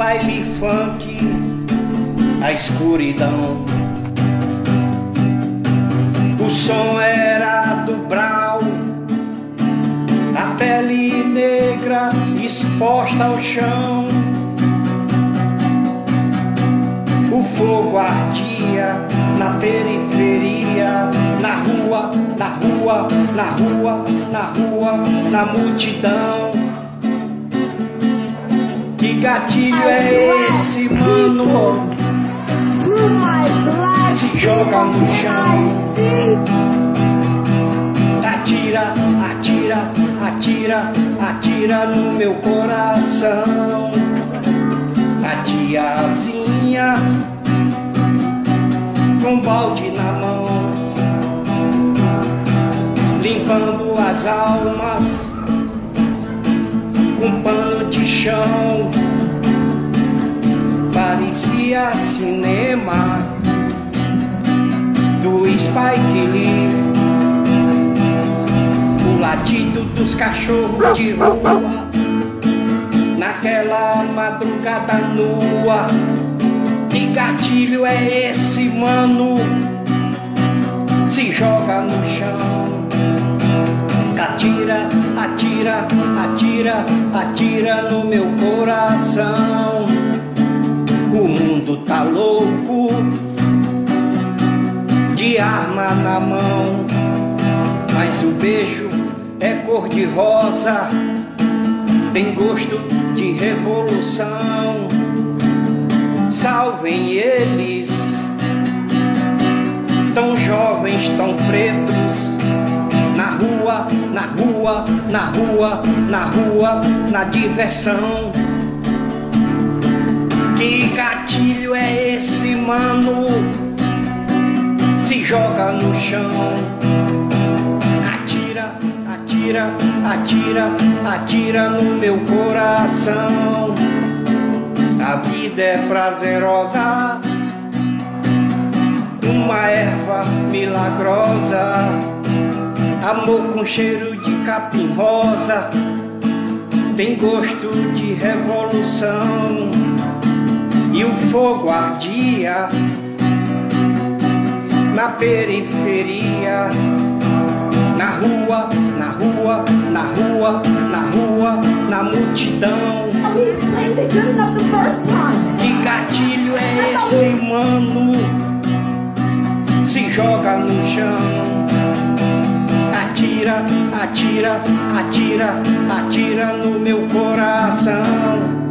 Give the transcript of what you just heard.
baile funk, a escuridão. O som era do brau, a pele negra exposta ao chão. O fogo ardia na periferia, na rua, na rua, na rua, na rua, na multidão. Que gatilho é esse, mano? Se joga no chão. Atira, atira, atira, atira no meu coração. A tiazinha com balde na mão, limpando as almas com pano de chão. Parecia cinema do Spike Lee. O latido dos cachorros de rua naquela madrugada nua. Que gatilho é esse, mano? Se joga no chão. Atira, atira, atira, atira no meu coração. O mundo tá louco, de arma na mão. Mas o beijo é cor de rosa, tem gosto de revolução. Salvem eles, tão jovens, tão pretos na rua, na rua, na rua, na rua, na diversão. Que gatilho é esse, mano? Se joga no chão. Atira, atira, atira, atira no meu coração. A vida é prazerosa, uma erva milagrosa amor com cheiro de capim rosa, tem gosto de revolução. E o fogo ardia na periferia, na rua, na rua, na rua, na rua, na multidão. Que gatilho é esse, mano? Se joga no chão atira, atira, atira, atira no meu coração.